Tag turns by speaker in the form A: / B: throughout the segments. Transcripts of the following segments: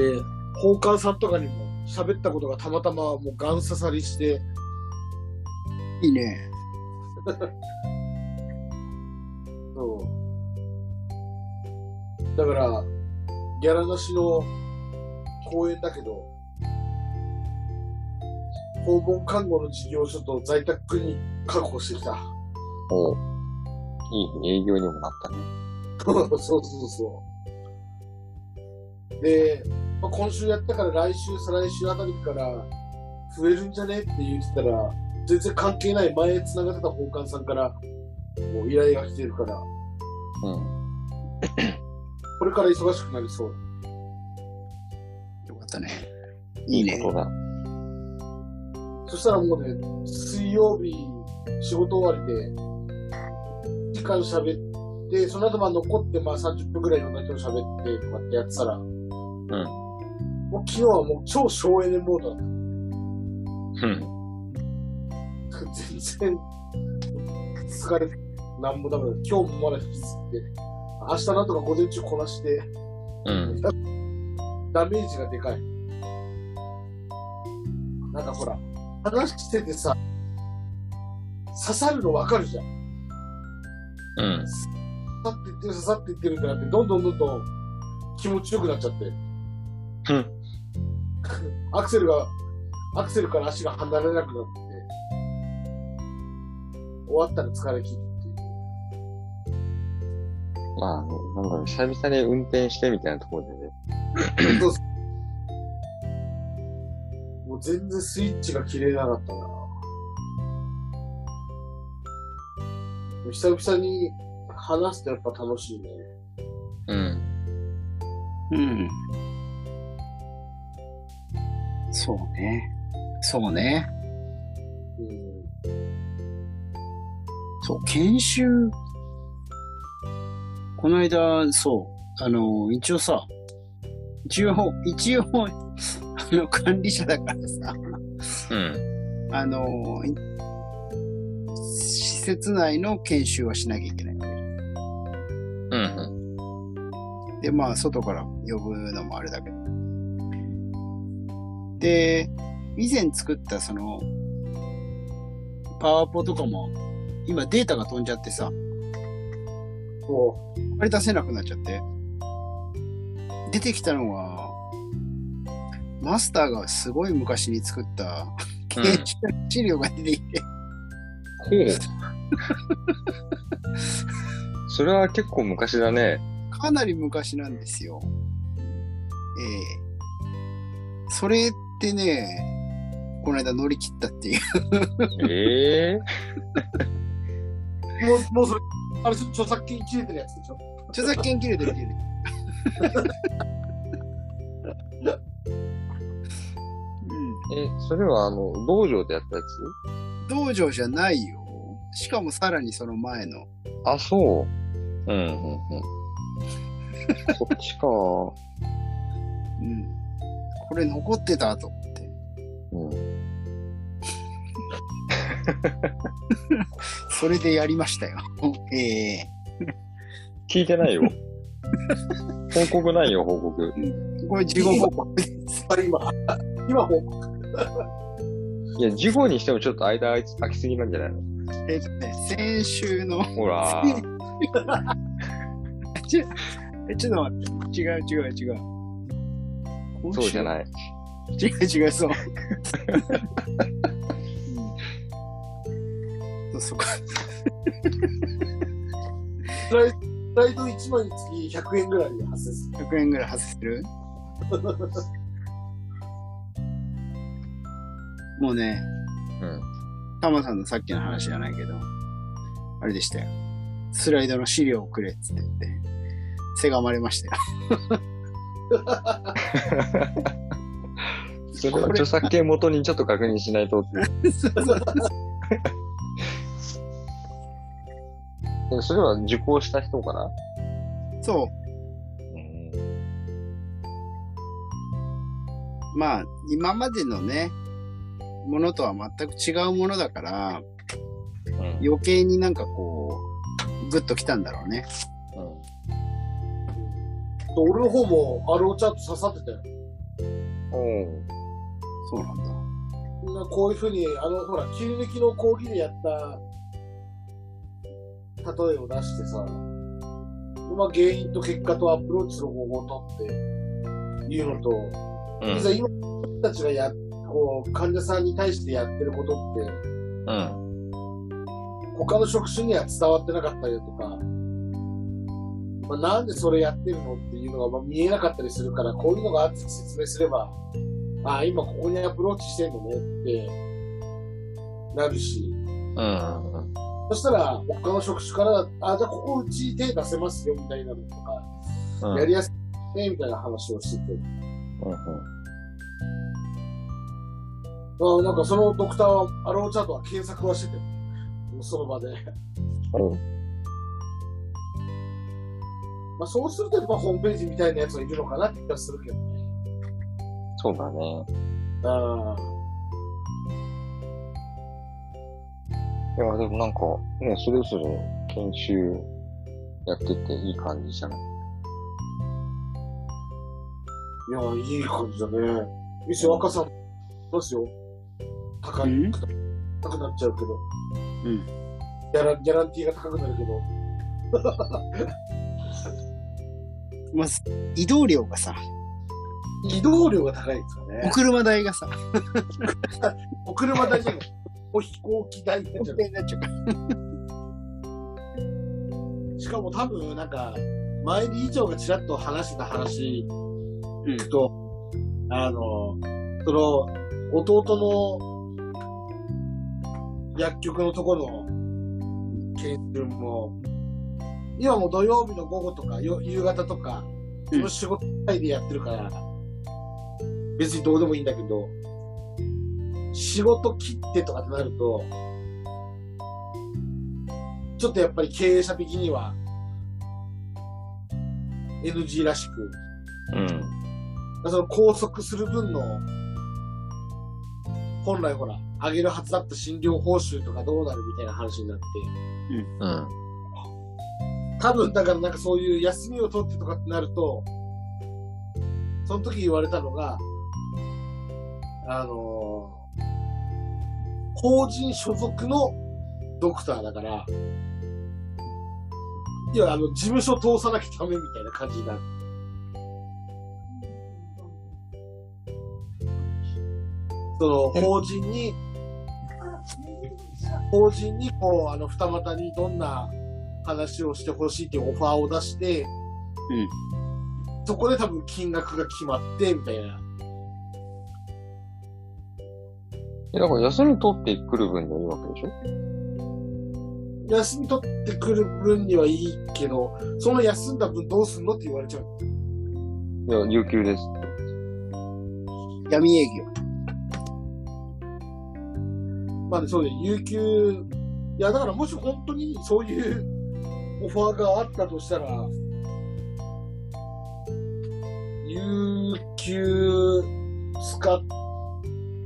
A: で、宝冠さんとかにも喋ったことがたまたまもうガン刺さりして、
B: いいね。
A: そう。だから、ギャラなしの公演だけど、訪問看護の事業所と在宅に確保してきた。
C: おういい営業にもなったね。
A: そうそうそう。で、まあ、今週やったから来週、再来週あたりから増えるんじゃねって言ってたら、全然関係ない前繋がってた宝冠さんからもう依頼が来てるから、
C: うん。
A: これから忙しくなりそう。
B: よかったね。いいね。
C: ことだ。
A: そしたらもうね、水曜日、仕事終わりで、時間喋って、その後まあ残ってまあ30分くらいいろんな人と喋ってとかってやってたら、
C: うん。
A: もう昨日はもう超省エネモードだっ
C: うん。
A: た。全然、疲れて、なんもダメだ。今日もまだ引きずって、明日なんとか午前中こなして、
C: うん。
A: ダメージがでかい。なんかほら、話しててさ、刺さるの分かるじゃん。
C: うん。
A: 刺さっていってる、刺さっていってるってなって、どんどんどんどん気持ちよくなっちゃって。
C: うん。
A: アクセルが、アクセルから足が離れなくなって、終わったら疲れ切るっていう。
C: まあ、なんだろう、久々に運転してみたいなところでね。
A: もう全然スイッチが切れなかったな。久々に話すとやっぱ楽しいね。
C: うん。
B: うん。そうね。そうね。
A: うん。
B: そう、研修、この間、そう、あの、一応さ、一応、一応、あの、管理者だからさ、
C: うん。
B: あの、い施設内の研修はしなきゃいけないわけ
C: うん。
B: で、まあ、外から呼ぶのもあれだけど。で、以前作ったその、パワポとかも、今データが飛んじゃってさ、
A: も
B: あれ出せなくなっちゃって。出てきたのは、マスターがすごい昔に作った、研修の資料が出てきて、
C: ほう。それは結構昔だね。
B: かなり昔なんですよ。ええそれってね、この間乗り切ったっていう。
C: ええ
A: う、もう、もうそれ、あれ、著作権切れてるやつでしょ？
B: 著作権切れてる切れてる。うん
C: え、それはあの、道場でやったや
B: 道場じゃないよ。しかもさらにその前の。
C: つあ、そう。うん、うん、うん。そっちか。
B: うん。これ残ってたと思って。
C: うん。
B: それでやりましたよ。ええ
C: 聞いてないよ。報告ないよ、報告。
B: これ事後報告
A: 今、今報告。
C: いや、事後にしてもちょっと間空きすぎなんじゃないの？
B: えっとね、先週の、
C: ほら。
B: ちょえちょっと待って。違う違う違う。
C: そうじゃない。
B: 違う違う、そう。そうそこ。
A: スライスライド1枚につき100円ぐらいで発生する。
B: 100円ぐらい外せる？もうね、
C: うん。
B: タマさんのさっきの話じゃないけど、あれでしたよ。スライドの資料をくれっつって言って、せがまれましたよ。
C: それは著作権元にちょっと確認しないとって。えそれは受講した人かな？
B: そう。
C: うん。
B: まあ、今までのね、ものとは全く違うものだから、
C: うん。
B: 余計になんかこう、グッときたんだろうね。
A: 俺の方もアローチャート刺さってたよ。
C: おう
B: そうなんだ。
A: まあこういうふうに、あの、ほら、切り抜きの講義でやった、例えを出してさ、まあ、原因と結果とアプローチする方法をとって、いうのと、
C: うん
A: いざ今、僕たちがや、こう、患者さんに対してやってることって、
C: うん。
A: 他の職種には伝わってなかったりだとか、まあ、なんでそれやってるのっていうのがまあ見えなかったりするから、こういうのがあって説明すれば、ああ、今ここにアプローチしてんのねってなるし、
C: うん。
A: そしたら他の職種から、あ、じゃあここうち手出せますよみたいなのとか、
C: うん。
A: やりやすいねみたいな話をしてて、
C: うん。
A: あなんかそのドクターは、アローチャートは検索はしてて、その場で。
C: うん。
A: まあそうすると、まあホームページみたいなやつがいるのかなって気がするけどね。
C: そうだね。
A: あ
C: いや、でもなんか、ね、それぞれ研修やってていい感じじゃない？
A: いや、いい感じだね。いいですよ、赤さん、ますよ。高い、
B: うん？
A: 高くなっちゃうけど。
B: うん。
A: ギャラ、ギャランティーが高くなるけど。
B: まず、移動料がさ、
A: 移動料が高いですよ
B: お
A: ね。
B: 車代がさ、
A: お車代じゃない。お飛行機代になっちゃう。しかも多分、なんか、前に以上がちらっと話してた話
B: うん
A: 聞くと、あの、その、弟の薬局のところの研修も、今もう土曜日の午後とかよ夕方とか、その仕事帯でやってるから、別にどうでもいいんだけど、仕事切ってとかってなると、ちょっとやっぱり経営者的には、NG らしく、
C: うん。
A: その拘束する分の、本来ほら、上げるはずだった診療報酬とかどうなるみたいな話になって、
C: うん。
A: 多分だからなんかそういう休みを取ってとかってなると、その時言われたのが、あのー法人所属のドクターだから、いや、あの、事務所通さなきゃダメみたいな感じになる。その、法人に、法人に、こう、あの、二股にどんな話をしてほしいっていうオファーを出して、そこで多分金額が決まって、みたいな。
C: えだから休み取ってくる分にはいいわけでしょ？
A: 休み取ってくる分にはいいけど、その休んだ分どうすんのって言われちゃう。
C: いや、有給です。
B: 闇営業。
A: まあね、そうで、有給、いや、だからもし本当にそういうオファーがあったとしたら、有給使っ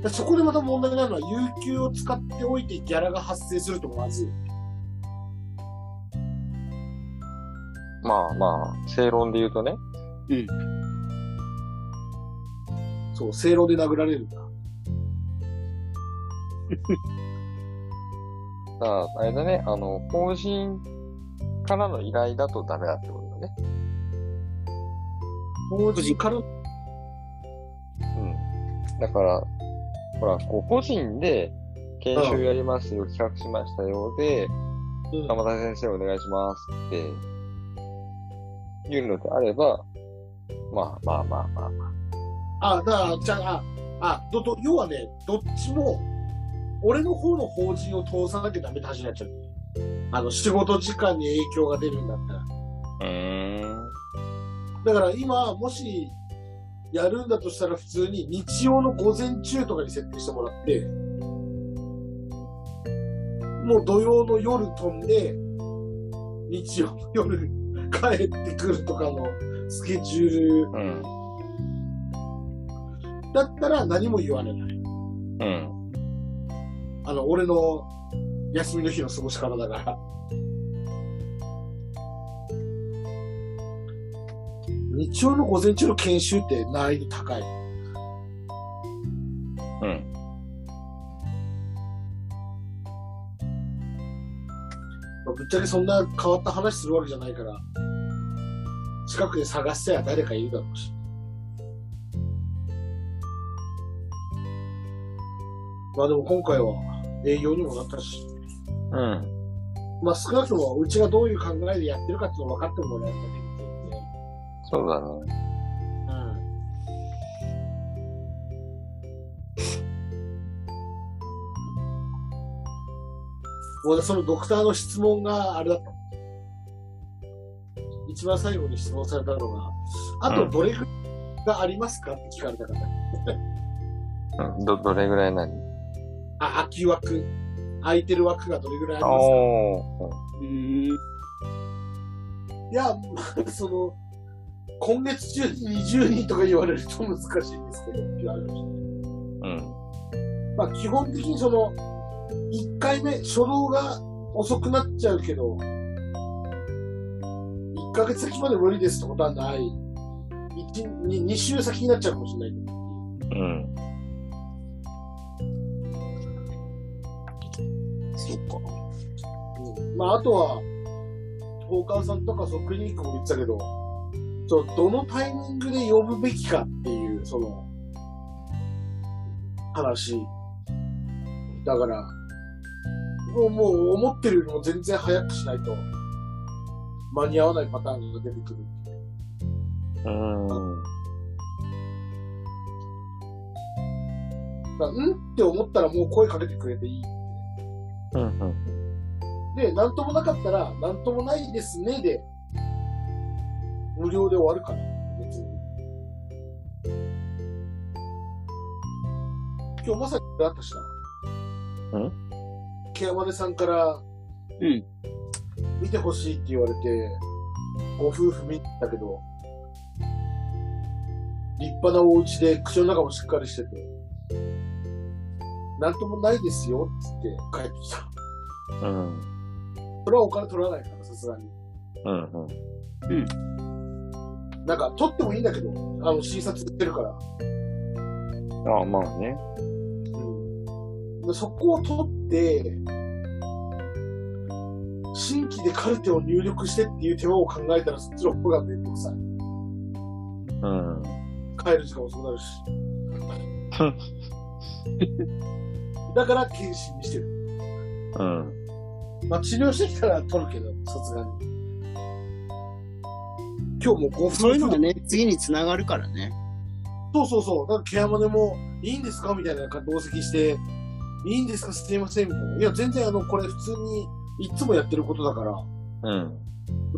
A: そこでまた問題なのは、有給を使っておいてギャラが発生するとまずい。
C: まあまあ、正論で言うとね。
A: そう、正論で殴られるんだ。
C: だから、あれだね、あの、法人からの依頼だとダメだってことだね。
A: 法人から、
C: うん。だから、ほら、こう、個人で研修やりますよ、企画しましたよ、で、
A: うん
C: 玉田先生お願いしますって、いうのであれば、まあまあまあまあまあ。
A: あ、だから、じゃあ、あ、ど、ど、要はね、どっちも、俺の方の法人を通さなきゃダメって話になっちゃう。あの、仕事時間に影響が出るんだったら。
C: うーん。
A: だから今、もし、やるんだとしたら普通に日曜の午前中とかに設定してもらって、もう土曜の夜飛んで、日曜の夜 帰ってくるとかのスケジュール
C: うん。
A: だったら何も言われない。
C: うん。
A: あの、俺の休みの日の過ごし方だから。日曜の午前中の研修って難易度高い。
C: うん。
A: まあぶっちゃけそんな変わった話するわけじゃないから、近くで探してや誰かいるだろうし。まあでも今回は営業にもなったし、
C: うん。
A: まあ少なくともうちがどういう考えでやってるかっていうのを分かってもらえるだけで全然。
C: そうだね。
A: 俺そのドクターの質問があれだったの。一番最後に質問されたのが、あとどれぐらいがありますかって聞かれたから。
C: うん。ど、どれぐらい何
A: あ、空き枠。空いてる枠がどれぐらいありますか？
B: うん。
A: いや、まあ、その、今月中に20人とか言われると難しいんですけど、って言われました
C: うん。
A: まあ、基本的にその、1回目、初動が遅くなっちゃうけど、1ヶ月先まで無理ですってことはない。1、2, 2週先になっちゃうかもしれない。
C: うん。
B: そっか。
A: うんまあ、あとは、トーカーさんとか、そのクリニックも言ってたけど、そうどのタイミングで呼ぶべきかっていう、その、話。だから、もう、もう思ってるよりも全然早くしないと、間に合わないパターンが出てくる。
C: うん。
A: だうんって思ったらもう声かけてくれていい。
C: うん。うん。
A: で、なんともなかったら、なんともないですねで、無料で終わるから、別に。今日まさにあったしな。
C: ん？
A: ケアマネさんから、
B: うん。
A: 見てほしいって言われて、ご夫婦見たけど、立派なお家で口の中もしっかりしてて、なんともないですよ、つって帰ってきた。
C: うん。
A: それはお金取らないから、さすがに。
C: うん。
A: なんか、取ってもいいんだけど、あの、診察してるから。
C: ああ、まあね。
A: でそこを取って、新規でカルテを入力してっていう手間を考えたら、そっちの方がめんどくさい。
C: うん。
A: 帰る時間遅くなるし。だから、検診にしてる。
C: うん。
A: まあ、治療してきたら取るけど、さすがに。今日もご夫婦
B: そういうのがね、次につながるからね。
A: そうそうそう。だからケアマネも、いいんですかみたいな同席して、いいんですかすいませんみたいな。いや、全然あの、これ普通に、いつもやってることだから、
C: うん。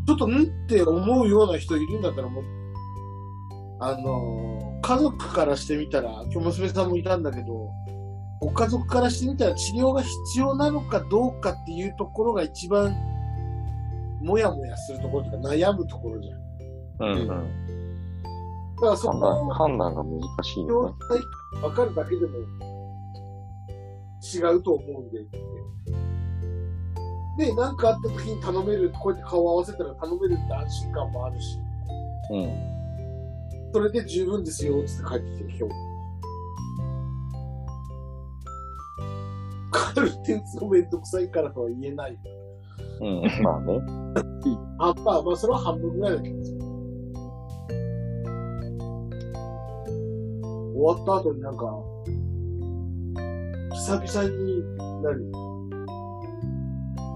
A: ちょっとんって思うような人いるんだったらもう、あのー家族からしてみたら、今日娘さんもいたんだけど、ご家族からしてみたら治療が必要なのかどうかっていうところが一番、もやもやするところとか悩むところじゃん。
C: うん。うん。
A: だからそこ
C: 判断、
A: を
C: 判断が難しい
A: 必
C: よね。
A: 分かるだけでも違うと思うんでって。で、何かあった時に頼める、こうやって顔を合わせたら頼めるって安心感もあるし、
C: うん。
A: それで十分ですよ、つって帰ってきて、今日。カルテ打つのめんどくさいからとは言えない。
C: うん。まあね。
A: あ、まあまあ、それは半分ぐらいだけど。終わった後になんか、久々に、何？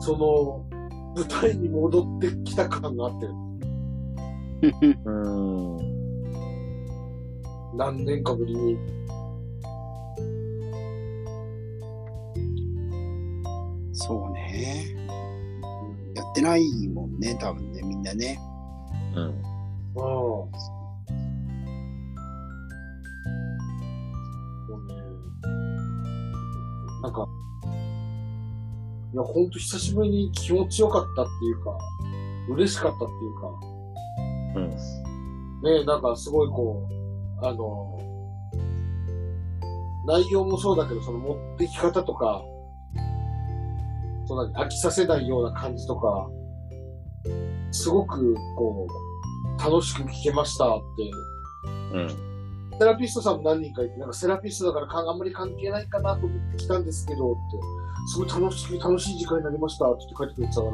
A: その、舞台に戻ってきた感があって、
C: うん。
A: 何年かぶりに。
B: そうね。やってないもんね、多分ね、みんなね。
C: うん。
A: うん。そうね。なんか、いや、ほんと久しぶりに気持ちよかったっていうか、嬉しかったっていうか、
C: うん。
A: ねなんかすごいこう、あの、内容もそうだけど、その持ってき方とか、そんなに飽きさせないような感じとか、すごくこう、楽しく聞けましたって
C: うん。
A: セラピストさんも何人かいて、なんかセラピストだからかあんまり関係ないかなと思って来たんですけどって、すごい楽しい、楽しい時間になりましたって言って帰ってくれてたから。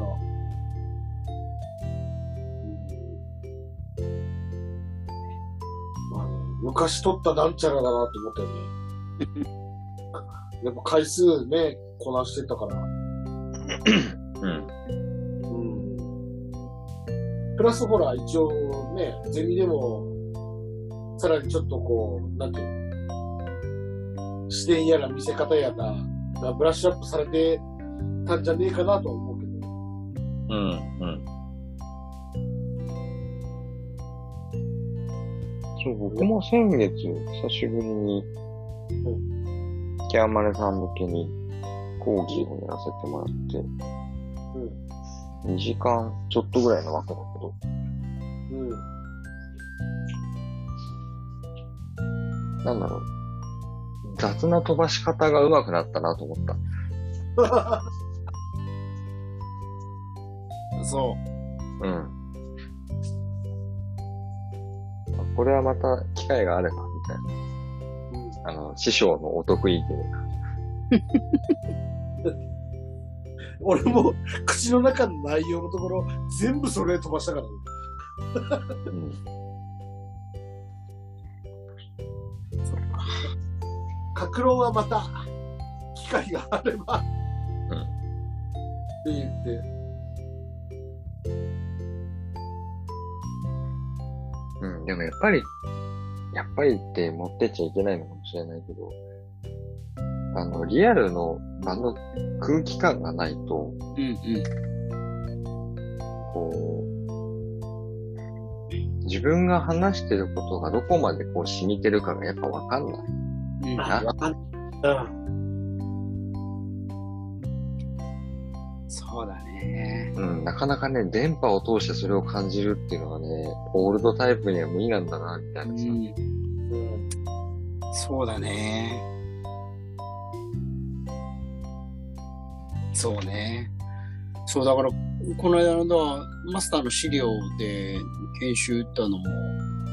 A: まあね、昔撮ったなんちゃらだなって思ったよね。やっぱ回数ね、こなしてたから。
C: うん。
A: うん。プラスほら、一応ね、ゼミでも、さらにちょっとこう、なんていうの視点やら見せ方やら、がブラッシュアップされてたんじゃねえかなとは思うけど。
C: うん。うん。そう、僕も先月、久しぶりに、キャーマネさん向けに講義をやらせてもらって、
A: うん。
C: 2時間ちょっとぐらいの枠だけど、
A: うん。
C: なんだろう。雑な飛ばし方が上手くなったなと思った。
B: そ
C: うん。あこれはまた機会があれば、みたいな。あの、師匠のお得意見
A: 俺も口の中の内容のところ、全部それ飛ばしたからね。
C: うん。
A: 格論はまた、機会があれば、
C: うん
A: って言って。
C: うん。でもやっぱり、やっぱりって持ってっちゃいけないのかもしれないけど、あの、リアルの場の空気感がないと、
B: う。うんうん。
C: こう、自分が話してることがどこまでこう染みてるかがやっぱわかんない。
B: うん
C: な
A: わかんうん。
B: そうだね。
C: うん、なかなかね、電波を通してそれを感じるっていうのはね、オールドタイプには無理なんだな、みたいうなさ。
B: ん。
A: うん。
B: そうだね。そうね。そう、だから、この間のマスターの資料で研修行ったのも、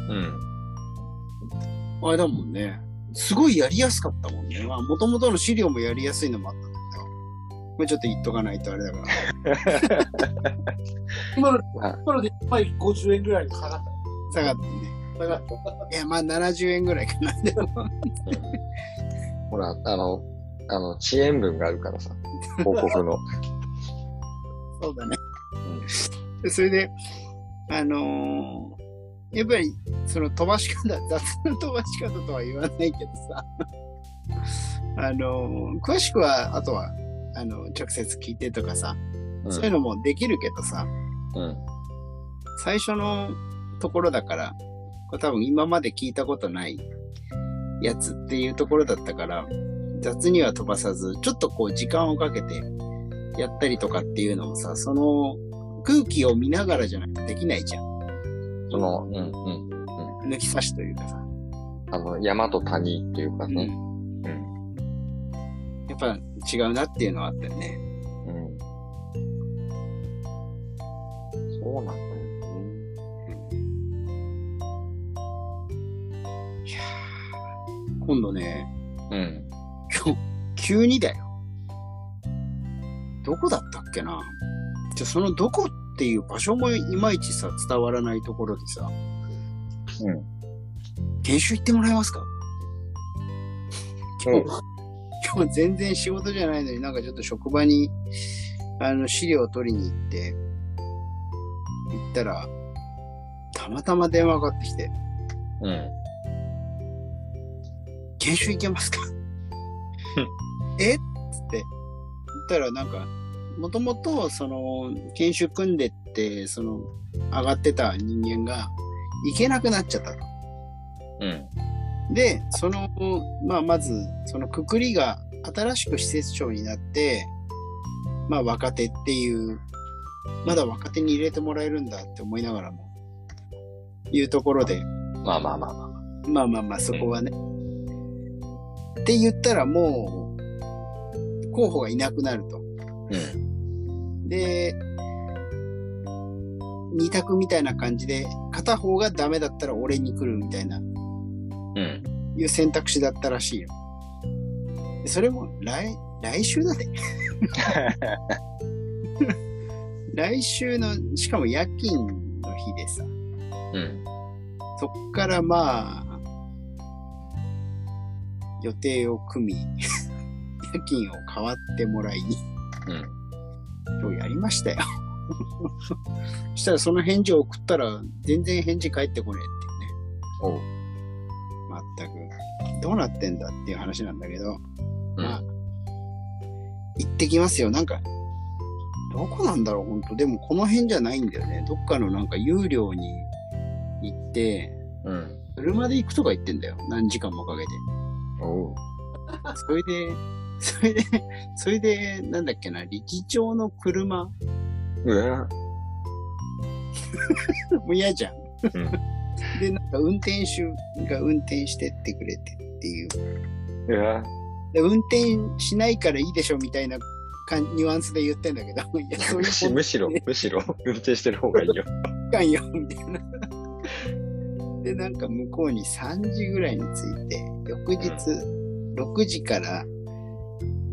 C: うん。
B: あれだもんね。すごいやりやすかったもんね。まあ、もともとの資料もやりやすいのもあったんだけど、これちょっと言っとかないとあれだから。
A: 今の、
C: まあ、
A: 今ので1枚50円ぐらいに下がっ
B: 下がってね。
A: た。下がった。
B: いや、まあ70円ぐらいかな。でも、
C: ほら、あの、あの、遅延分があるからさ、広告の。
B: そうだね。でそれで、あのーやっぱり、その飛ばし方、雑な飛ばし方とは言わないけどさ、あのー詳しくは、あとは、あの、直接聞いてとかさ、
C: うん
B: そういうのもできるけどさ、
C: うん。
B: 最初のところだから、これ多分今まで聞いたことないやつっていうところだったから、雑には飛ばさず、ちょっとこう時間をかけてやったりとかっていうのもさ、その空気を見ながらじゃなくてできないじゃん。
C: その、うん、うん。
B: 抜き差しというかさ。
C: あの、山と谷っていうかね。
B: うん
C: うん。
B: やっぱ違うなっていうのはあったよね。
C: うん。そうなんだよね。
B: 今度ね、
C: うん。
B: 今日、急にだよ。どこだったっけな？じゃあそのどこっていう場所もいまいちさ、伝わらないところでさ、
C: うん。
B: 研修行ってもらえますか？今日、
C: うん
B: 今日全然仕事じゃないのになんかちょっと職場に、あの、資料を取りに行って、行ったら、たまたま電話がかかってきて、
C: うん。
B: 研修行けますか？え？っつって、言ったらなんか、もともと、その、研修組んでって、その、上がってた人間が、行けなくなっちゃったと。
C: うん。
B: で、その、まあ、まず、そのくくりが、新しく施設長になって、まあ、若手っていう、まだ若手に入れてもらえるんだって思いながらも、いうところで、
C: まあまあまあまあ。
B: まあまあまあ、そこはね。って言ったらもう、候補がいなくなると。
C: うん。
B: で、二択みたいな感じで、片方がダメだったら俺に来るみたいな
C: うん。
B: いう選択肢だったらしいよ。でそれも来、来週だね。来週の、しかも夜勤の日でさ、
C: うん。
B: そっからまあ、予定を組み、夜勤を代わってもらい、
C: うん。
B: 今日やりましたよ。そしたらその返事を送ったら、全然返事返ってこねえっていうね。
C: おう。
B: 全く。どうなってんだっていう話なんだけど、
C: うん
B: まあ、行ってきますよ。なんか、どこなんだろう、本当でもこの辺じゃないんだよね。どっかのなんか有料に行って、
C: うん。
B: 車で行くとか言ってんだよ。何時間もかけて。
C: おう。
B: それで、それで、それで、なんだっけな、力長の車、
C: うわ。
B: もう嫌じゃん。
C: うん
B: で、なんか運転手が運転してってくれてっていう。
C: うわ。
B: で運転しないからいいでしょみたいなかんニュアンスで言ってんだけど、いや、そういう
C: むしむしろ、むしろ、運転してる方がいいよ。
B: かんよ、みたいな。で、なんか向こうに3時ぐらいに着いて、翌日6時から、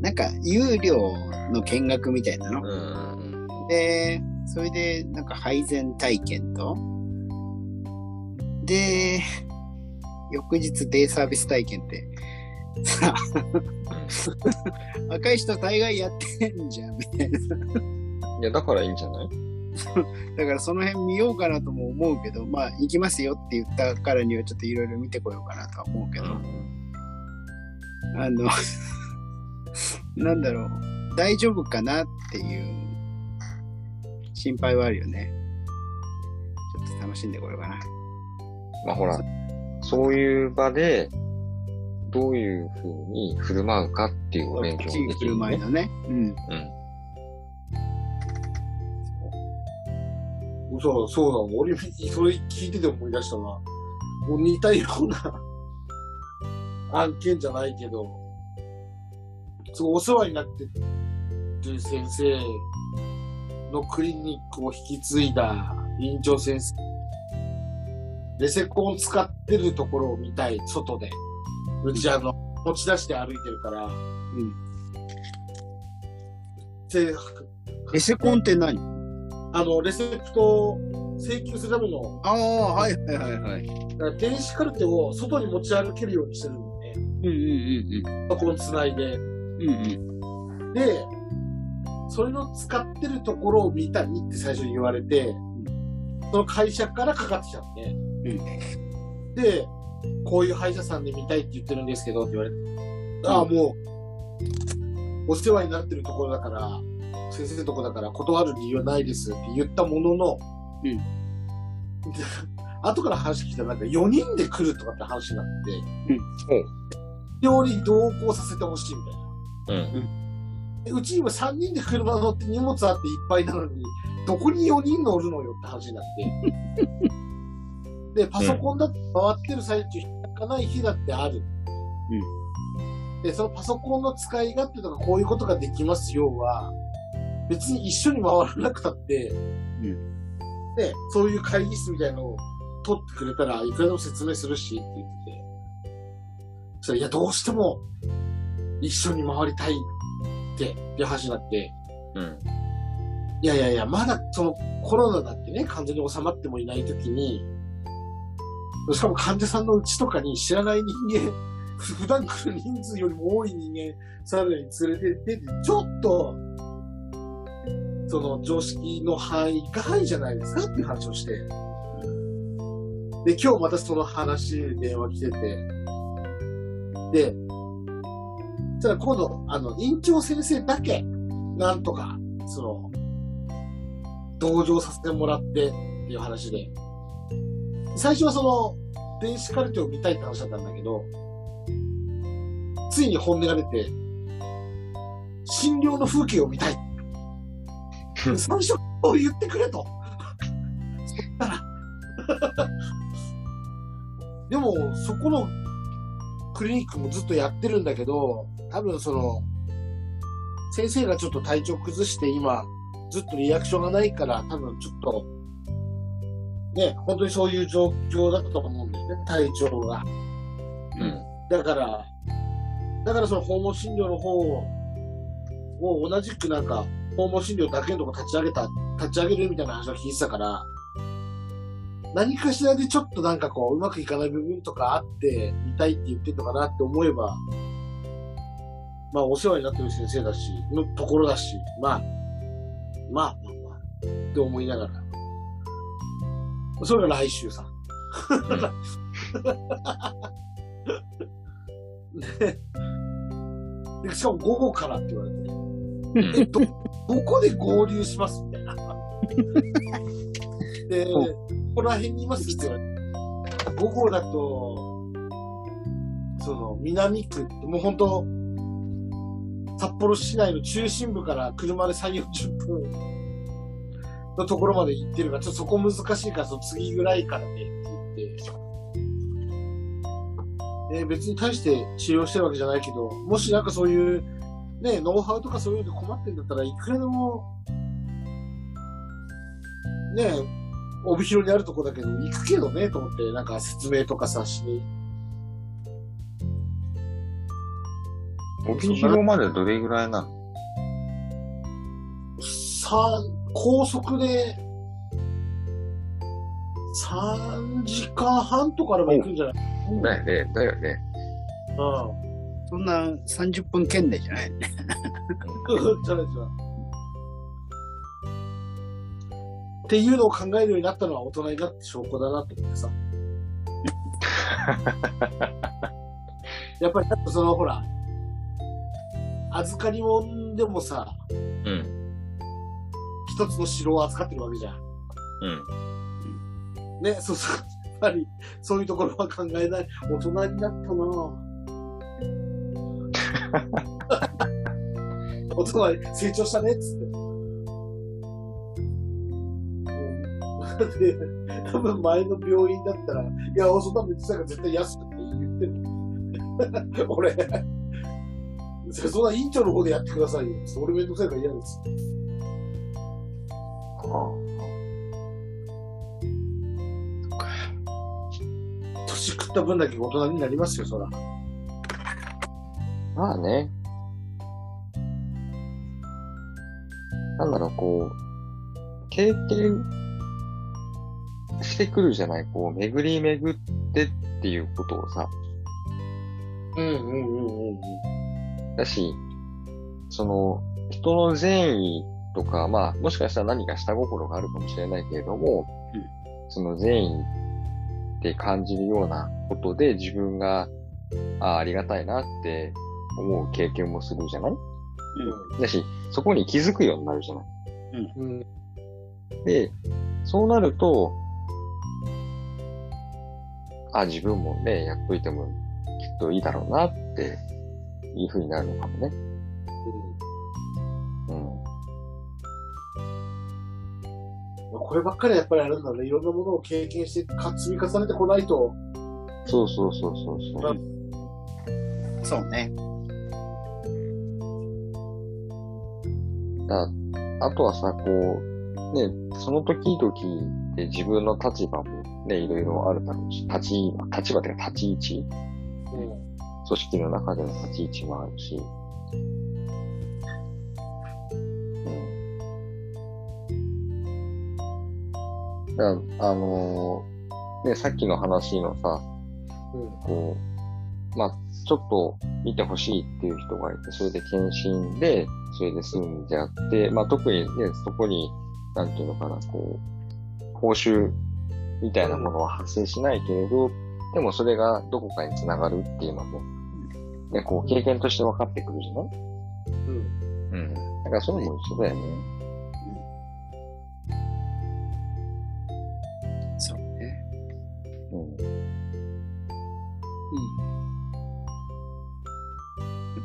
B: なんか有料の見学みたいなの。
C: うん。
B: で、それで、なんか配膳体験と、で、翌日デイサービス体験って、さ、若い人大概やってんじゃん、みたいな。
C: いや、だからいいんじゃない？
B: だからその辺見ようかなとも思うけど、まあ行きますよって言ったからにはちょっといろいろ見てこようかなとは思うけど、あの、なんだろう、大丈夫かなっていう心配はあるよね。ちょっと楽しんでこようかな。
C: まあほら、そういう場で、どういう風に振る舞うかっていうお勉強もでき
B: 振る
C: るよね。
B: 舞いのね。うん。
C: うん。
A: そう、そうなの？俺、それ聞いてて思い出したな。もう似たような 案件じゃないけど、すごいお世話になってる先生のクリニックを引き継いだ院長先生。レセコン使ってるところを見たい、外で。うちあの、持ち出して歩いてるから。
B: うん。
A: で
B: エセコンって何？
A: あの、レセプトを請求するための
B: ああ、はいはいはいはい。
A: だから電子カルテを外に持ち歩けるようにしてるんで、
B: うんうん
A: パソコンつないで。
B: うんうん。うんうん。
A: で、それの使ってるところを見たいって最初に言われて、その会社からかかってきたんで、で、こういう歯医者さんで見たいって言ってるんですけどって言われて、ああ、もう、お世話になってるところだから、先生のところだから断る理由はないですって言ったものの、
B: うん
A: で 後から話聞いたらなんか4人で来るとかって話になって、料理同行させてほしいみたいな。
C: うん。
A: でうち今3人で車乗って荷物あっていっぱいなのに、どこに4人乗るのよって話になって。で、パソコンだって回ってる最中、開かない日だってある。で、そのパソコンの使い勝手とかこういうことができますよは、別に一緒に回らなくたって、で、そういう会議室みたいのを取ってくれたらいくらでも説明するしって言ってて。そしたら、いや、どうしても一緒に回りたいって、っていう話になって、
C: うん。
A: いやいやいや、まだそのコロナだってね、完全に収まってもいないときに、しかも患者さんのうちとかに知らない人間、ふ普段来る人数よりも多い人間、さらに連れてってて、ちょっと、その常識の範囲外じゃないですかっていう話をして。で、今日またその話電話来てて、で、ただ今度、あの、院長先生だけ、なんとか、その、同情させてもらってっていう話で、最初はその、電子カルテを見たいって話だったんだけど、ついに本音が出て、診療の風景を見たい。最初を言ってくれと。そしたら。でも、そこのクリニックもずっとやってるんだけど、多分その、先生がちょっと体調崩して今、ずっとリアクションがないから、多分ちょっと、ね、本当にそういう状況だったと思うんだよね、体調が。
C: うん。
A: だから、だからその訪問診療の方を、を同じくなんか、訪問診療だけのとこ立ち上げた、立ち上げるみたいな話を聞いてたから、何かしらでちょっとなんかこう、うまくいかない部分とかあって、見たいって言ってるのかなって思えば、まあお世話になってる先生だし、のところだし、まあ、まあまあまあ、って思いながら。それが来週さ。ででしかも午後からって言われて、え、ど、どこで合流します？みたいな。で、ここら辺にいますって言われて、午後だと、その、南区って、もう本当札幌市内の中心部から車で3、40分のところまで行ってるから、ちょっとそこ難しいから、その次ぐらいからね、って言って、え別に大して治療してるわけじゃないけど、もしなんかそういう、ね、ノウハウとかそういうので困ってんだったらいくらでも、ね、帯広にあるとこだけど、行くけどね、と思って、なんか説明とかさ、しに。
C: 帯広までどれぐらいなの？
A: さ高速で、3時間半とかあれば行くんじゃない？
C: だよね、だよね。
A: うん。
B: そんな30分圏内じゃない。
A: じゃないじゃん。っていうのを考えるようになったのは大人になって証拠だなと思ってさ。やっぱり、だってそのほら、預かり物でもさ、
C: うん。
A: 一つの城を扱ってるわけじゃん。
C: うん。
A: ね、そうそう。やっぱり、そういうところは考えない。大人になったなぁ。大人に成長したね、っつって。うんで、多分前の病院だったら、いや、そんな別に絶対安くって言ってる。俺、そんな院長の方でやってくださいよ。俺めんどくさいから嫌です。年食った分だけ大人になりますよ、そら。
C: まあね。なんだろう、こう、経験してくるじゃない、こう、巡り巡ってっていうことをさ、
A: うんうんうんうん
C: だし、その、人の善意とか、まあ、もしかしたら何か下心があるかもしれないけれども、その善意って感じるようなことで自分が、ああ、ありがたいなって思う経験もするじゃない？だし、そこに気づくようになるじゃない？
A: うん。うん。
C: で、そうなると、あ、自分もね、やっといてもきっといいだろうなっていう風になるのかもね。うん。
A: こればっかりはやっぱりあれなんだね。いろんなものを経験してか積み重ねてこないと、
C: そうそうそうそうそう。
B: そうね。
C: だあとはさ、こう、ね、その時々で自分の立場もね、いろいろあるだろうし、立ち、立場というか立ち位置、
A: うん。
C: 組織の中での立ち位置もあるし、うん。あのーね、さっきの話のさ、
A: うん。
C: こう、まあ、ちょっと見てほしいっていう人がいて、それで検診で、それで済んじゃって、まあ、特にね、そこに、なんていうのかな、こう、報酬みたいなものは発生しないけれど、でもそれがどこかにつながるっていうのも、ね、こう、経験として分かってくるじゃない？
A: うん。
C: うん。だからそういうのも一緒だよね。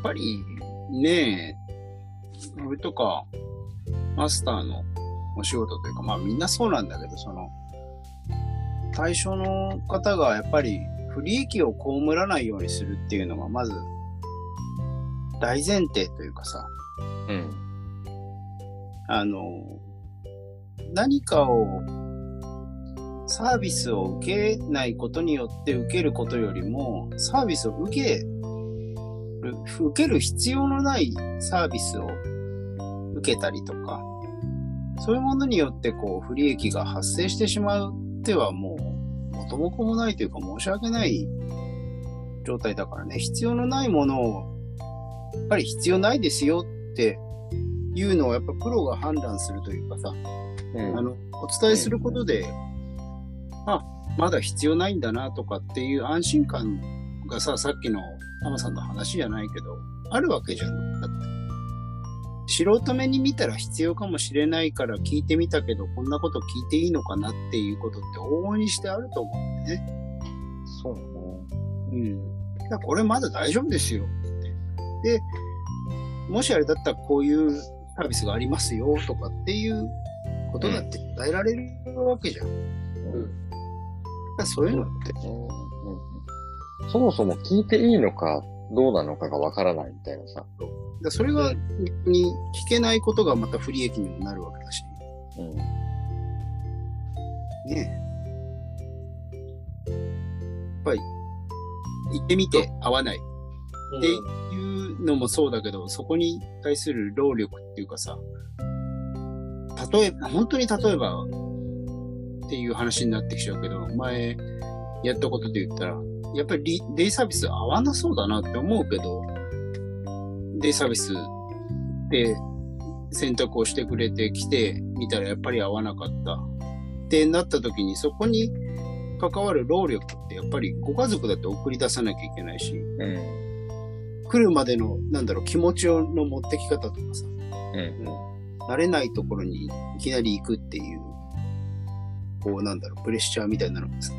B: ぱり、ねえ、俺とか、マスターのお仕事というか、まあみんなそうなんだけど、その、対象の方がやっぱり不利益を被らないようにするっていうのが、まず、大前提というかさ、
C: うん。
B: あの、何かをサービスを受けないことによって受けることよりも、サービスを受ける、受ける必要のないサービスを受けたりとか、そういうものによってこう不利益が発生してしまうってはもう元も子もないというか申し訳ない状態だからね、必要のないものをやっぱり必要ないですよっていうのをやっぱプロが判断するというかさ、
C: うん。
B: あの、お伝えすることで、あ、まだ必要ないんだなとかっていう安心感がさ、さっきのタマさんの話じゃないけど、あるわけじゃん。だって。素人目に見たら必要かもしれないから聞いてみたけど、こんなこと聞いていいのかなっていうことって往々にしてあると思うんだよね。
C: そうね。
B: うん。いや、これまだ大丈夫ですよって。で、もしあれだったらこういうサービスがありますよとかっていうことだって伝えられるわけじゃん。だからそういうのって、
C: うんうんそもそも聞いていいのかどうなのかがわからないみたいなさ。
B: だそれが逆に聞けないことがまた不利益にもなるわけだし。
C: うん。
B: ねえ。やっぱり、行ってみて合わないっていうのもそうだけど、そこに対する労力っていうかさ、例えば、本当に例えばっていう話になってきちゃうけど、前やったことで言ったら、やっぱりデイサービス合わなそうだなって思うけど、デイサービスで選択をしてくれてきてみたらやっぱり合わなかったってなった時にそこに関わる労力ってやっぱりご家族だって送り出さなきゃいけないし、
C: うん。
B: 来るまでの、なんだろう、気持ちの持ってき方とかさ、
C: うん。
B: 慣れないところにいきなり行くっていう、こうなんだろう、プレッシャーみたいなのがさ、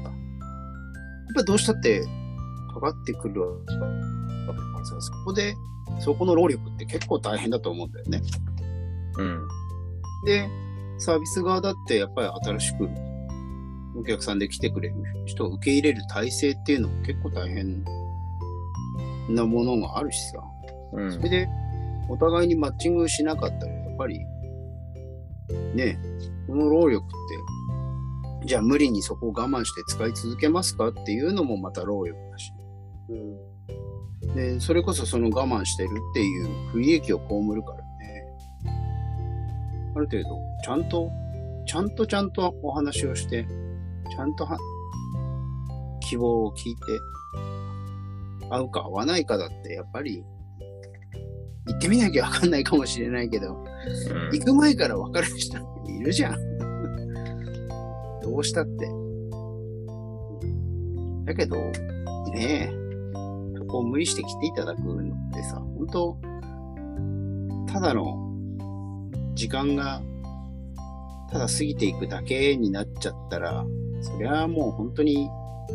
B: やっぱどうしたってかかってくるわけだからさ、そこで、そこの労力って結構大変だと思うんだよね。
C: うん。
B: で、サービス側だってやっぱり新しくお客さんで来てくれる人を受け入れる体制っていうのも結構大変なものがあるしさ。
C: うん
B: それで、お互いにマッチングしなかったら、やっぱり、ね、この労力って、じゃあ無理にそこを我慢して使い続けますかっていうのもまた労力だし。
A: うん。
B: で、それこそその我慢してるっていう不利益を被るからね。ある程度、ちゃんと、ちゃんとちゃんとお話をして、ちゃんとは希望を聞いて、合うか合わないかだって、やっぱり、行ってみなきゃわかんないかもしれないけど、行く前から分かる人いるじゃん。うしたって。だけど、ねえ、そこを無理して来ていただくのってさ、本当ただの時間がただ過ぎていくだけになっちゃったら、そりゃもう本当に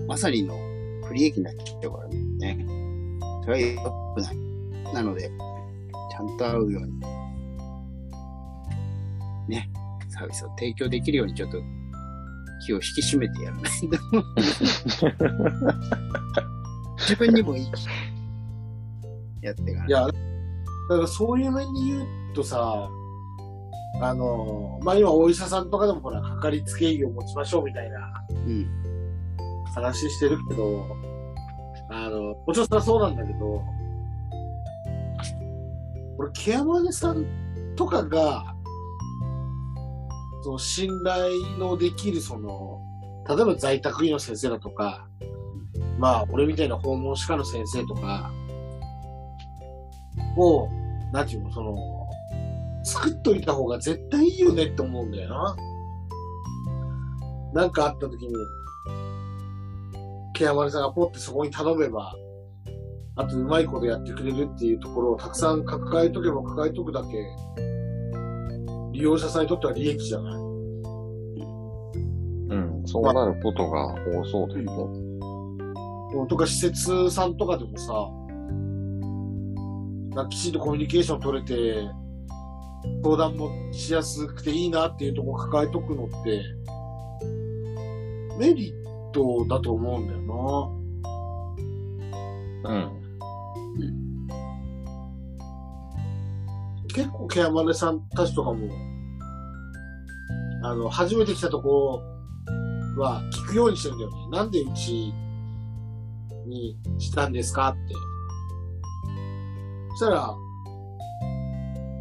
B: まさにの不利益になっちゃうからね。それは良くない。なので、ちゃんと会うように、ね、サービスを提供できるようにちょっと気を引き締めてやらないと。自分にもいいし、やっていかない
A: いや、だからそういう面で言うとさ、あの、まあ、今お医者さんとかでもほら、かかりつけ医を持ちましょうみたいな
B: うん。
A: 話してるけど、あの、もちろんそれはそうなんだけど、俺、ケアマネさんとかが、その信頼のできる、その、例えば在宅医の先生だとか、まあ、俺みたいな訪問歯科の先生とか、を、なんていうの、その、作っといた方が絶対いいよねって思うんだよな。なんかあった時に、ケアマネさんがポッてそこに頼めば、あとうまいことやってくれるっていうところをたくさん抱えとけば抱えとくだけ、利用者さんにとっては利益じゃない
C: うん。そうなることが多そうだよね。
A: とか施設さんとかでもさ、なんかきちんとコミュニケーション取れて、相談もしやすくていいなっていうところ抱えとくのって、メリットだと思うんだよな。
C: うん。
A: 結構ケアマネさんたちとかも、あの、初めて来たとこ、は聞くようにしてるんだよね。なんでうちにしたんですかって。そしたら、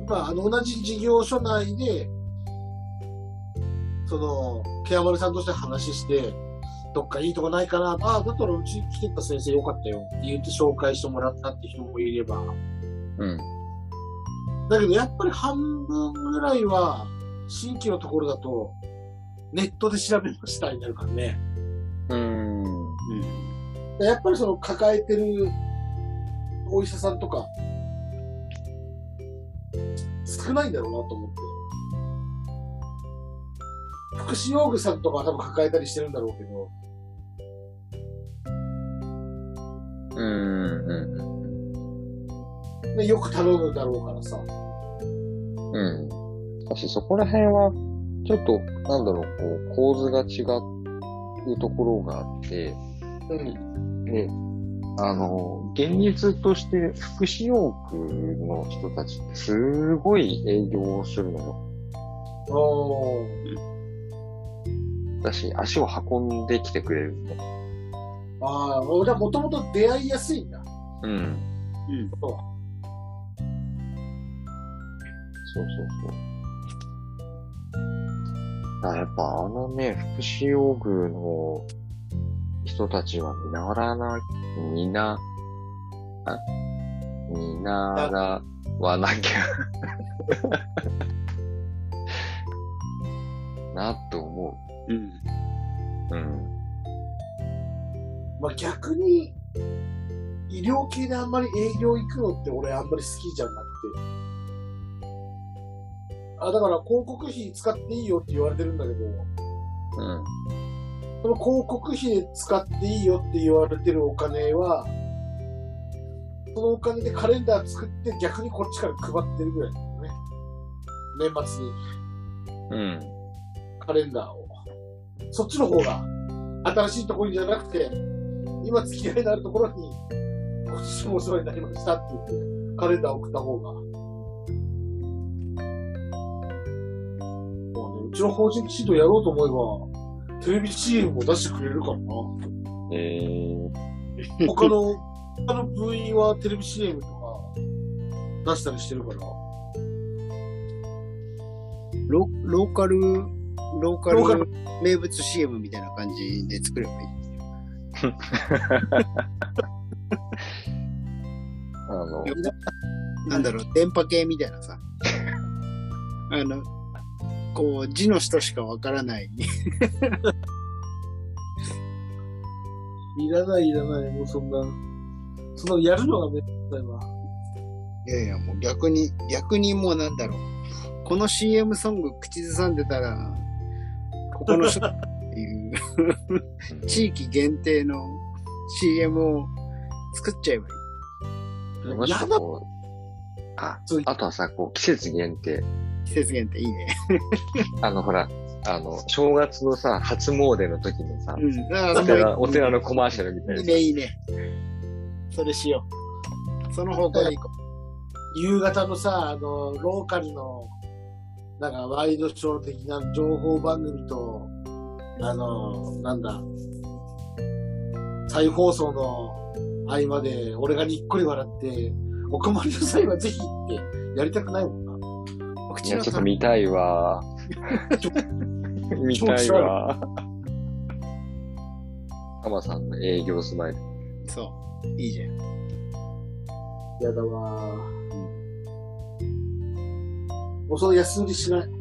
A: まあ、あの、同じ事業所内で、その、ケアマルさんとして話して、どっかいいとこないかな。ああ、だったらうち来てた先生よかったよって言って紹介してもらったって人もいれば。
C: うん。
A: だけどやっぱり半分ぐらいは、新規のところだと、ネットで調べましたになるからね。
C: うん。
B: うん。
A: やっぱりその抱えてるお医者さんとか、少ないんだろうなと思って。福祉用具さんとかは多分抱えたりしてるんだろうけど、
C: うん。うん。
A: ね、よく頼むだろうからさ。
C: うん。私、そこら辺は、ちょっと、なんだろう、こう、構図が違うところがあって、
A: うん。
C: で、あの、現実として福祉用具の人たちってすごい営業をするのよ。
A: おー
C: だし、足を運んできてくれるんで。
A: ああ、俺はもともと出会いやすいんだ。
C: うん。
B: うん。
A: そう
C: そうそうそう。やっぱあのね、福祉用具の人たちは見習わな、見な、あ見習わなきゃ。なって思
B: うん。
C: う。うん。
A: まあ逆に、医療系であんまり営業行くのって俺あんまり好きじゃなくて。あ、だから広告費使っていいよって言われてるんだけど、
C: うん。
A: その広告費で使っていいよって言われてるお金は、そのお金でカレンダー作って逆にこっちから配ってるぐらいだよね。年末に
C: うん。
A: カレンダーを。そっちの方が、新しいところにじゃなくて、今付き合いのあるところに、今年もお世話になりましたって言って、カレンダー送った方が。もうね、うちの法人シートやろうと思えば、テレビ CM も出してくれるからな。
C: えー、
A: 他の、他の部員はテレビ CM とか出したりしてるから。
B: ロローカル、ローカ
A: ローカ
B: ル名物 CM みたいな感じで作ればいい。
C: あの、
B: なんだろう、電波系みたいなさ。あの、こう、字の人しかわからない。
A: いらない、いらない、もうそんな。そのやるのがめんどくさいわ。
B: いやいや、もう逆に、逆にもうなんだろう。この CM ソング口ずさんでたら、ここの人っていう 地域限定の CM を作っちゃえばいい。
A: やだ
C: ああとはさ、こう、季節限定。
B: 季節限定いいね。
C: あの、ほら、あの、正月のさ、初詣の時のさ、
B: うん。あ
C: お寺、お寺のコマーシャルみたいな。
B: いいね、いいね。それしよう。その方向でいこ
A: 夕方のさ、あの、ローカルの、なんかワイドショー的な情報番組と、あの、なんだ、再放送の合間で俺がにっこり笑って、お困りの際はぜひってやりたくないもんな。
B: う。お
C: いや、ちょっと見たいわ。見たいわ。タマさんの営業スマイル。
B: そう。いいじゃん。
A: やだわもうその安売りしない。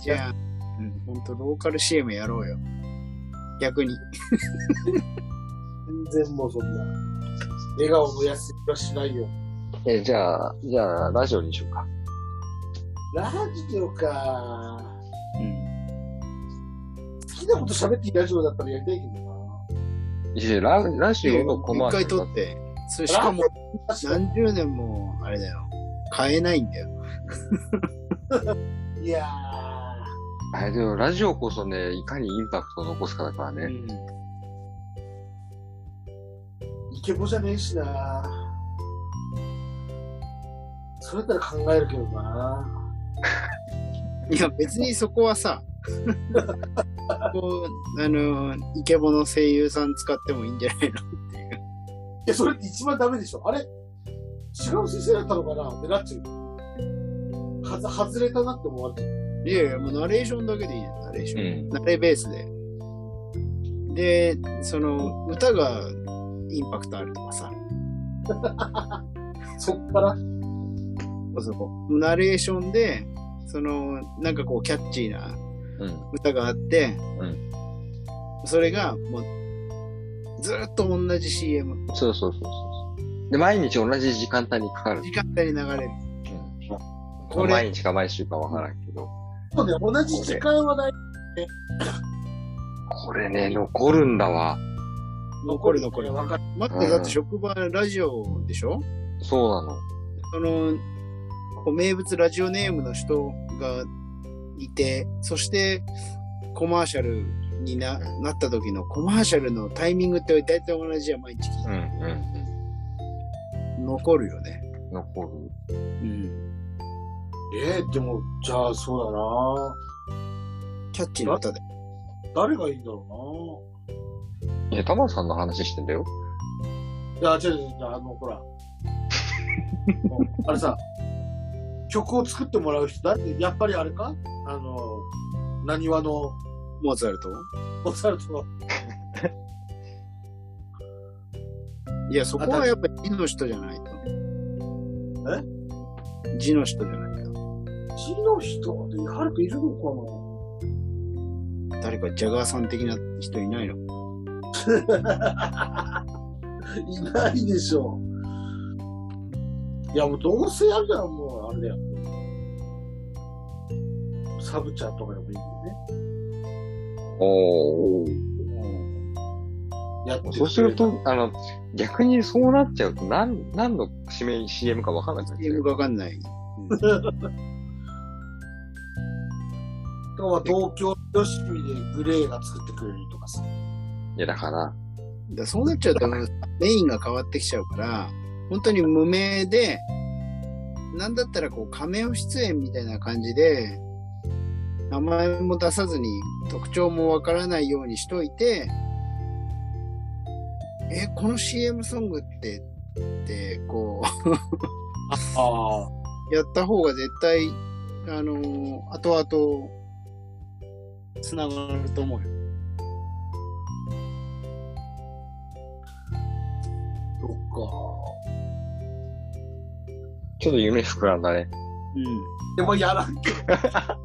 B: じゃあ、うん、ほんとローカル CM やろうよ。逆に。
A: 全然もうそんな。笑顔の安売りはしないよ。
C: え、じゃあ、じゃあ、ラジオにしようか。
A: ラジオか。
B: うん。
A: 好きなこと喋っていいラジオだったらやりたいけどな。
C: いやララジオのコマ
B: 一
C: ーシャルだ
B: 回撮って、それしかも何十年も、あれだよ。買えないんだよ。
A: いや
C: あれでもラジオこそね、いかにインパクトを残すかだからね。
B: うん。
A: ー、イケボじゃねえしな。それだったら考えるけどな。
B: いや、別にそこはさ、こう、あの、イケボの声優さん使ってもいいんじゃないの？っていう。
A: いや、それって一番ダメでしょ。あれ？違う先生だったのかなってなっちゃうよ。はず、外れたなって思われちゃう。
B: いやいや、もうナレーションだけでいいじゃん、ナレーシ
C: う
B: ョン。
C: ん。
B: ナレベースで。で、その、歌がインパクトあるとかさ、
A: そっから、
B: そうそうナレーションで、その、なんかこう、キャッチーな
C: うん。
B: 歌があって、
C: うん
B: それがもう、ずーっと同じ CM、
C: そうそうそうそう。で、毎日同じ時間帯にかかる。
B: 時間帯に流れる。
C: うん。
B: これ
C: 毎日か毎週かわからんけど。
A: そうね、同じ時間はない。
C: これね、残るんだわ。
B: 残る残る。
A: わかる。
B: 待って、だって職場ラジオでしょ？
C: そうなの。
B: その、名物ラジオネームの人がいて、そしてコマーシャルにななった時のコマーシャルのタイミングって大体同じじゃん、毎日聞いて
C: うんうん
B: 残るよね。
C: うん。残る。
B: うん。
A: えー、でも、じゃあそうだな
B: キャッチーな歌で。
A: 誰がいいんだろ
C: え、タマさんの話してんだよ。
A: うないや、違う違う違う、あの、ほら。あれさ、曲を作ってもらう人だって、やっぱりあれか？あの、何話の？
B: モーツァルト？
A: モーツァルトの
B: いや、そこはやっぱり字の人じゃないと。
A: え？
B: 字の人じゃないと。
A: 字の人？で、はるかいるのか
B: 誰かジャガーさん的な人いないの？
A: な いないでしょ。いや、もうどうせやるじゃん、もう、あれだよ。サブちゃんとかでもいいんだよね。
C: おー。
A: やって
C: そうすると、あの、逆にそうなっちゃうと、何、何の指名 CM かわかんなくなっちゃ
B: ?CM
C: う。
B: がわかんない。
A: とかまあ東京よしみでグレーが作ってくれるとかさ。
C: いや、だから、
B: だそうなっちゃうと、メインが変わってきちゃうから、本当に無名で、なんだったらこう、仮面出演みたいな感じで、名前も出さずに特徴もわからないようにしといて、え、この CM ソングって、って、こう、
A: ああ。
B: やった方が絶対、あのー後々、つながると思うよ。
A: そっ
C: ちょっと夢膨らんだね。
B: うん。
A: か。でもやらんけど。しょうがない。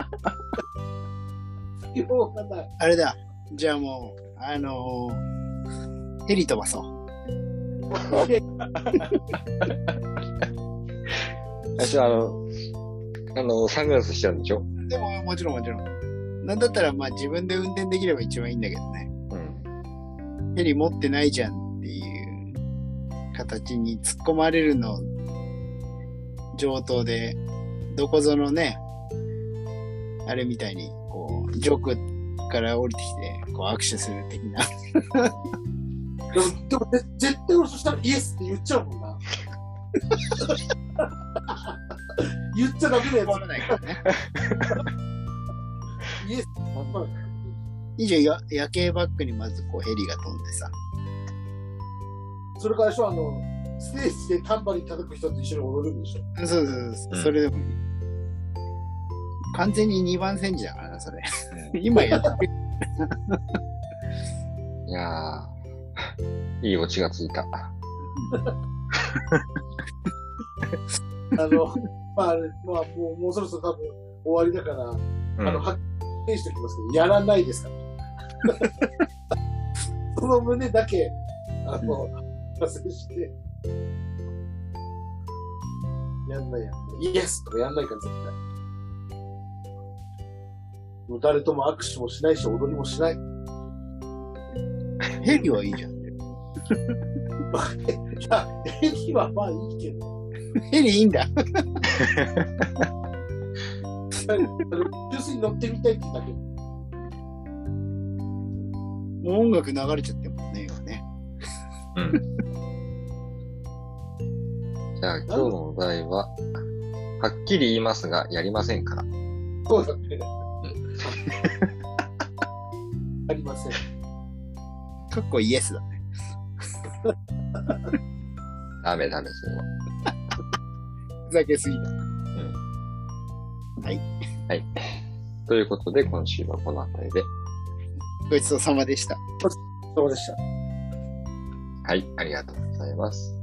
B: あれだ。じゃあもう、あのーヘリ飛ばそう。
C: 私はあの、あの、サングラスしちゃうんでしょ？
B: でも、もちろんもちろん。なんだったら、まあ自分で運転できれば一番いいんだけどね。
C: うん。
B: ヘリ持ってないじゃんっていう形に突っ込まれるの上等で、どこぞのね、あれみたいに、こう、上空から降りてきて、こう握手する的な。
A: でも、でもぜ絶対俺そしたらイエスって言っちゃうもんな。言っちゃダメだよ。
B: わらないからね。
A: イエス。やっぱり
B: 以上や、夜景バックにまずこうヘリが飛んでさ。
A: それからでしょ、あの、ステージでタンバリン叩く人と一緒に踊るんでしょ。
B: そうそうそう、
C: うん
B: それでもいい。完全に2番戦時だからな、それ。今やってる。
C: いやー、いいオチがついた。
A: あの、まあ、まあ、もう、もうそろそろ多分終わりだから、
C: うん
A: あの、はっきりしておきますけど、やらないですから。その胸だけ、あの、達成して、やんないやんない。イエスとかやんないから、絶対。誰とも握手もしないし、踊りもしない。
B: ヘリはいいじゃん。
A: いや、ヘリはまあいいけど、
B: ヘリいいんだ。
A: あの純粋に乗ってみたいってだけ。
B: もう音楽流れちゃってるもんね、今ね。
C: うん。じゃあ今日のお題は、はっきり言いますが、やりませんから。
A: そうだね。ありません。
B: かっこイエスだね。
C: ダメダメ、それは。
B: ふざけすぎだ。
C: はい。ということで、今週はこの辺りで。
B: ごちそうさまでした。
A: そうでした。
C: はい、ありがとうございます。